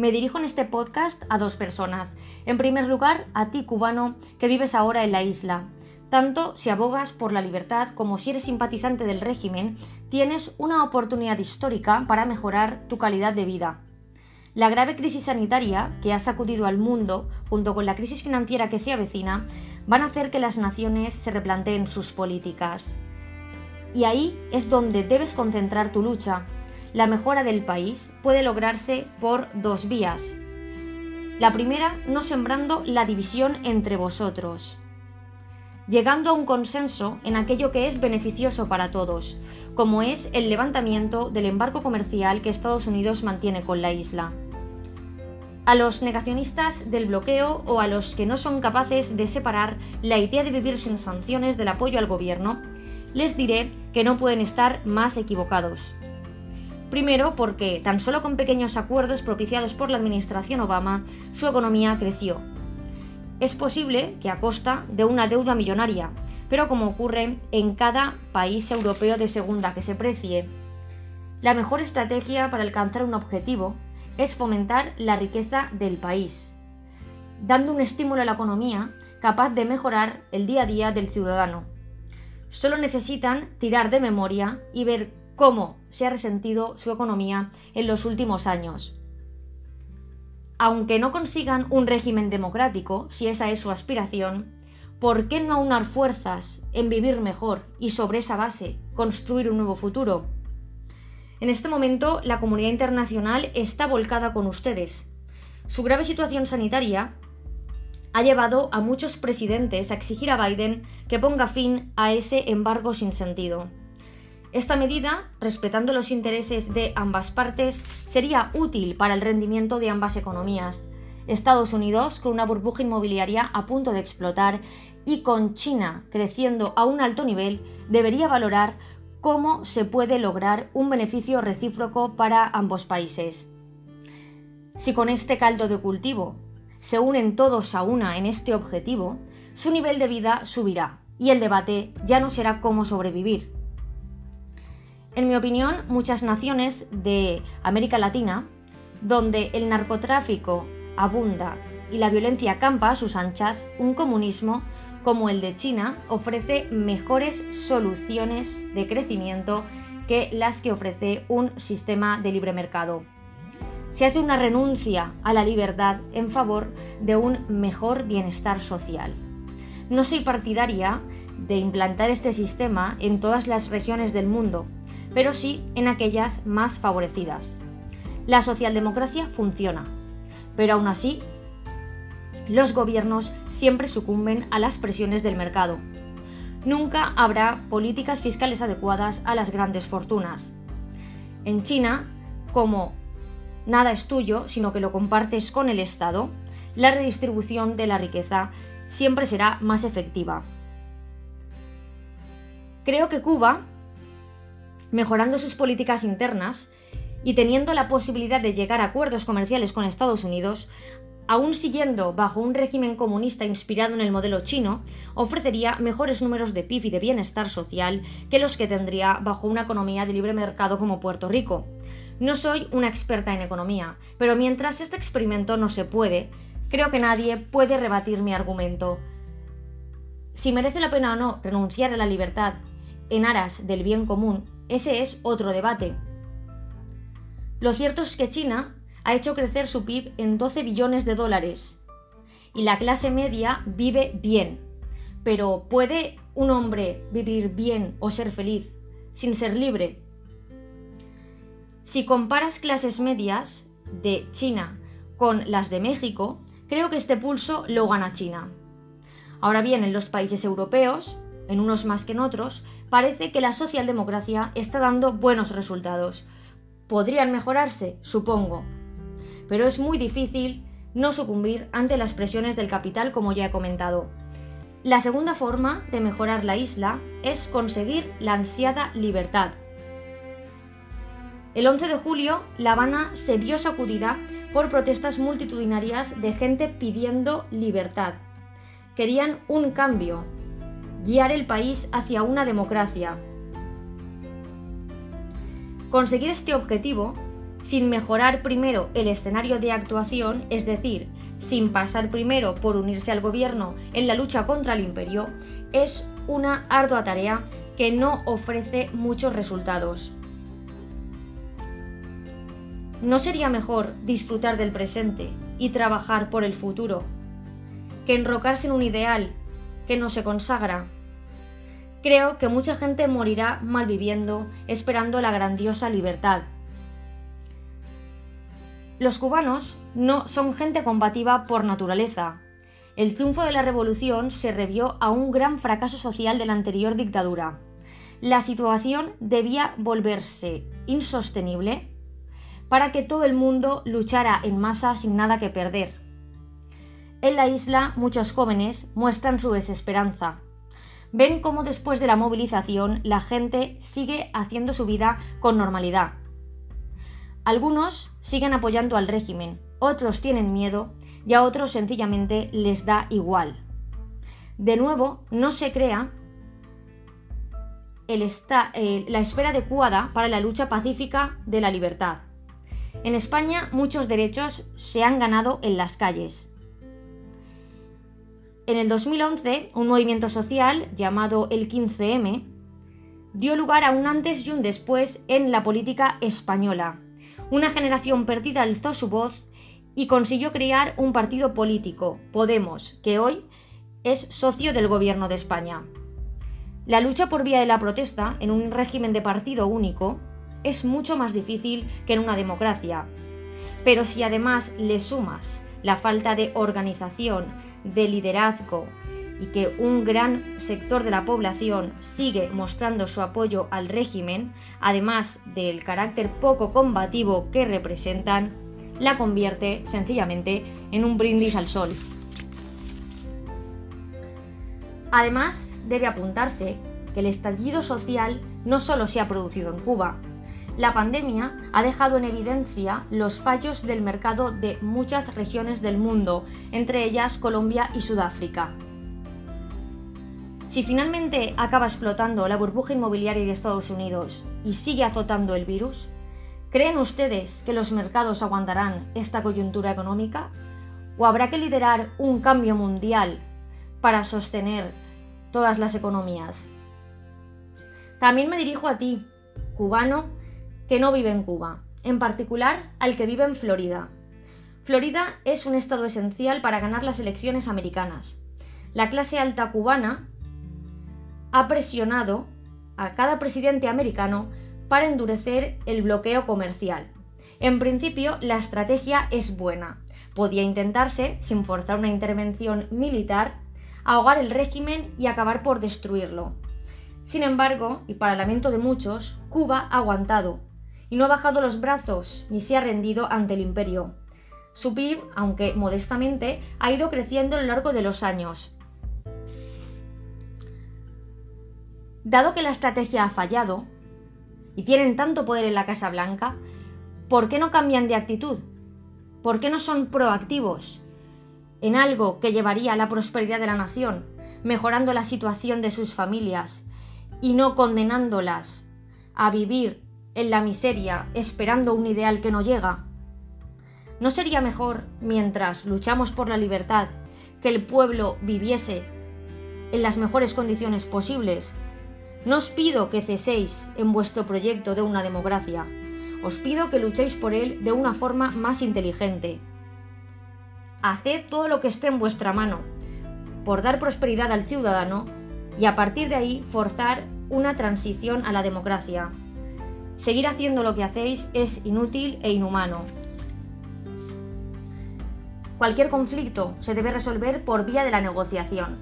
Me dirijo en este podcast a dos personas. En primer lugar, a ti cubano que vives ahora en la isla. Tanto si abogas por la libertad como si eres simpatizante del régimen, tienes una oportunidad histórica para mejorar tu calidad de vida. La grave crisis sanitaria que ha sacudido al mundo, junto con la crisis financiera que se avecina, van a hacer que las naciones se replanteen sus políticas. Y ahí es donde debes concentrar tu lucha. La mejora del país puede lograrse por dos vías. La primera, no sembrando la división entre vosotros llegando a un consenso en aquello que es beneficioso para todos, como es el levantamiento del embargo comercial que Estados Unidos mantiene con la isla. A los negacionistas del bloqueo o a los que no son capaces de separar la idea de vivir sin sanciones del apoyo al gobierno, les diré que no pueden estar más equivocados. Primero, porque tan solo con pequeños acuerdos propiciados por la administración Obama, su economía creció, es posible que a costa de una deuda millonaria, pero como ocurre en cada país europeo de segunda que se precie. La mejor estrategia para alcanzar un objetivo es fomentar la riqueza del país, dando un estímulo a la economía capaz de mejorar el día a día del ciudadano. Solo necesitan tirar de memoria y ver cómo se ha resentido su economía en los últimos años aunque no consigan un régimen democrático, si esa es su aspiración, ¿por qué no aunar fuerzas en vivir mejor y sobre esa base construir un nuevo futuro? En este momento la comunidad internacional está volcada con ustedes. Su grave situación sanitaria ha llevado a muchos presidentes a exigir a Biden que ponga fin a ese embargo sin sentido. Esta medida, respetando los intereses de ambas partes, sería útil para el rendimiento de ambas economías. Estados Unidos, con una burbuja inmobiliaria a punto de explotar, y con China creciendo a un alto nivel, debería valorar cómo se puede lograr un beneficio recíproco para ambos países. Si con este caldo de cultivo se unen todos a una en este objetivo, su nivel de vida subirá y el debate ya no será cómo sobrevivir, en mi opinión, muchas naciones de América Latina, donde el narcotráfico abunda y la violencia campa a sus anchas, un comunismo como el de China ofrece mejores soluciones de crecimiento que las que ofrece un sistema de libre mercado. Se hace una renuncia a la libertad en favor de un mejor bienestar social. No soy partidaria de implantar este sistema en todas las regiones del mundo, pero sí en aquellas más favorecidas. La socialdemocracia funciona, pero aún así, los gobiernos siempre sucumben a las presiones del mercado. Nunca habrá políticas fiscales adecuadas a las grandes fortunas. En China, como nada es tuyo, sino que lo compartes con el Estado, la redistribución de la riqueza siempre será más efectiva. Creo que Cuba mejorando sus políticas internas y teniendo la posibilidad de llegar a acuerdos comerciales con Estados Unidos, aún siguiendo bajo un régimen comunista inspirado en el modelo chino, ofrecería mejores números de PIB y de bienestar social que los que tendría bajo una economía de libre mercado como Puerto Rico. No soy una experta en economía, pero mientras este experimento no se puede, creo que nadie puede rebatir mi argumento. Si merece la pena o no renunciar a la libertad en aras del bien común, ese es otro debate. Lo cierto es que China ha hecho crecer su PIB en 12 billones de dólares y la clase media vive bien. Pero ¿puede un hombre vivir bien o ser feliz sin ser libre? Si comparas clases medias de China con las de México, creo que este pulso lo gana China. Ahora bien, en los países europeos, en unos más que en otros, parece que la socialdemocracia está dando buenos resultados. ¿Podrían mejorarse? Supongo. Pero es muy difícil no sucumbir ante las presiones del capital como ya he comentado. La segunda forma de mejorar la isla es conseguir la ansiada libertad. El 11 de julio, La Habana se vio sacudida por protestas multitudinarias de gente pidiendo libertad. Querían un cambio, guiar el país hacia una democracia. Conseguir este objetivo sin mejorar primero el escenario de actuación, es decir, sin pasar primero por unirse al gobierno en la lucha contra el imperio, es una ardua tarea que no ofrece muchos resultados. ¿No sería mejor disfrutar del presente y trabajar por el futuro que enrocarse en un ideal que no se consagra? Creo que mucha gente morirá malviviendo esperando la grandiosa libertad. Los cubanos no son gente combativa por naturaleza. El triunfo de la revolución se revió a un gran fracaso social de la anterior dictadura. La situación debía volverse insostenible para que todo el mundo luchara en masa sin nada que perder. En la isla muchos jóvenes muestran su desesperanza. Ven cómo después de la movilización la gente sigue haciendo su vida con normalidad. Algunos siguen apoyando al régimen, otros tienen miedo y a otros sencillamente les da igual. De nuevo, no se crea la esfera adecuada para la lucha pacífica de la libertad. En España muchos derechos se han ganado en las calles. En el 2011, un movimiento social llamado el 15M dio lugar a un antes y un después en la política española. Una generación perdida alzó su voz y consiguió crear un partido político, Podemos, que hoy es socio del gobierno de España. La lucha por vía de la protesta en un régimen de partido único es mucho más difícil que en una democracia. Pero si además le sumas la falta de organización, de liderazgo y que un gran sector de la población sigue mostrando su apoyo al régimen, además del carácter poco combativo que representan, la convierte sencillamente en un brindis al sol. Además, debe apuntarse que el estallido social no solo se ha producido en Cuba. La pandemia ha dejado en evidencia los fallos del mercado de muchas regiones del mundo, entre ellas Colombia y Sudáfrica. Si finalmente acaba explotando la burbuja inmobiliaria de Estados Unidos y sigue azotando el virus, ¿creen ustedes que los mercados aguantarán esta coyuntura económica? ¿O habrá que liderar un cambio mundial para sostener todas las economías. También me dirijo a ti, cubano, que no vive en Cuba, en particular al que vive en Florida. Florida es un estado esencial para ganar las elecciones americanas. La clase alta cubana ha presionado a cada presidente americano para endurecer el bloqueo comercial. En principio, la estrategia es buena. Podía intentarse, sin forzar una intervención militar, ahogar el régimen y acabar por destruirlo. Sin embargo, y para lamento de muchos, Cuba ha aguantado y no ha bajado los brazos ni se ha rendido ante el imperio. Su PIB, aunque modestamente, ha ido creciendo a lo largo de los años. Dado que la estrategia ha fallado y tienen tanto poder en la Casa Blanca, ¿por qué no cambian de actitud? ¿Por qué no son proactivos? en algo que llevaría a la prosperidad de la nación, mejorando la situación de sus familias y no condenándolas a vivir en la miseria esperando un ideal que no llega? ¿No sería mejor, mientras luchamos por la libertad, que el pueblo viviese en las mejores condiciones posibles? No os pido que ceséis en vuestro proyecto de una democracia, os pido que luchéis por él de una forma más inteligente, haced todo lo que esté en vuestra mano por dar prosperidad al ciudadano y a partir de ahí forzar una transición a la democracia. Seguir haciendo lo que hacéis es inútil e inhumano. Cualquier conflicto se debe resolver por vía de la negociación.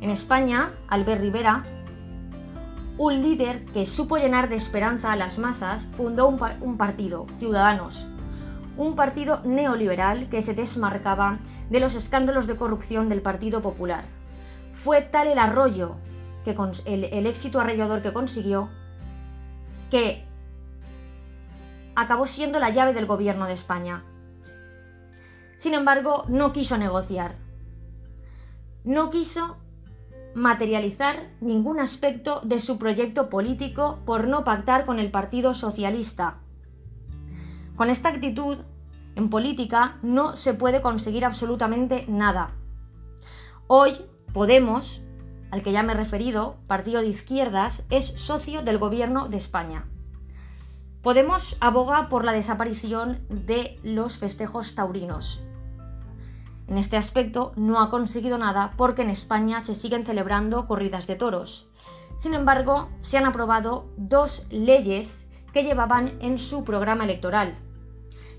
En España, Albert Rivera, un líder que supo llenar de esperanza a las masas, fundó un, partido, Ciudadanos, un partido neoliberal que se desmarcaba de los escándalos de corrupción del Partido Popular. Fue tal el arroyo, que el, el éxito arrollador que consiguió, que acabó siendo la llave del gobierno de España. Sin embargo, no quiso negociar. No quiso materializar ningún aspecto de su proyecto político por no pactar con el Partido Socialista Con esta actitud, en política no se puede conseguir absolutamente nada. Hoy, Podemos, al que ya me he referido, partido de izquierdas, es socio del gobierno de España. Podemos aboga por la desaparición de los festejos taurinos. En este aspecto no ha conseguido nada porque en España se siguen celebrando corridas de toros. Sin embargo, se han aprobado dos leyes que llevaban en su programa electoral.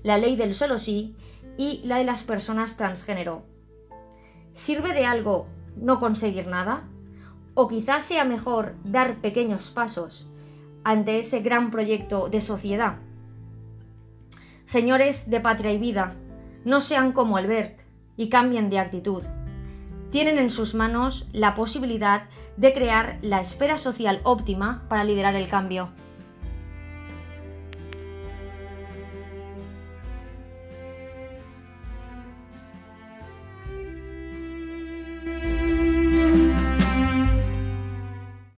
La ley del solo sí y la de las personas transgénero. ¿Sirve de algo no conseguir nada? ¿O quizás sea mejor dar pequeños pasos ante ese gran proyecto de sociedad? Señores de Patria y Vida, no sean como Albert y cambien de actitud. Tienen en sus manos la posibilidad de crear la esfera social óptima para liderar el cambio.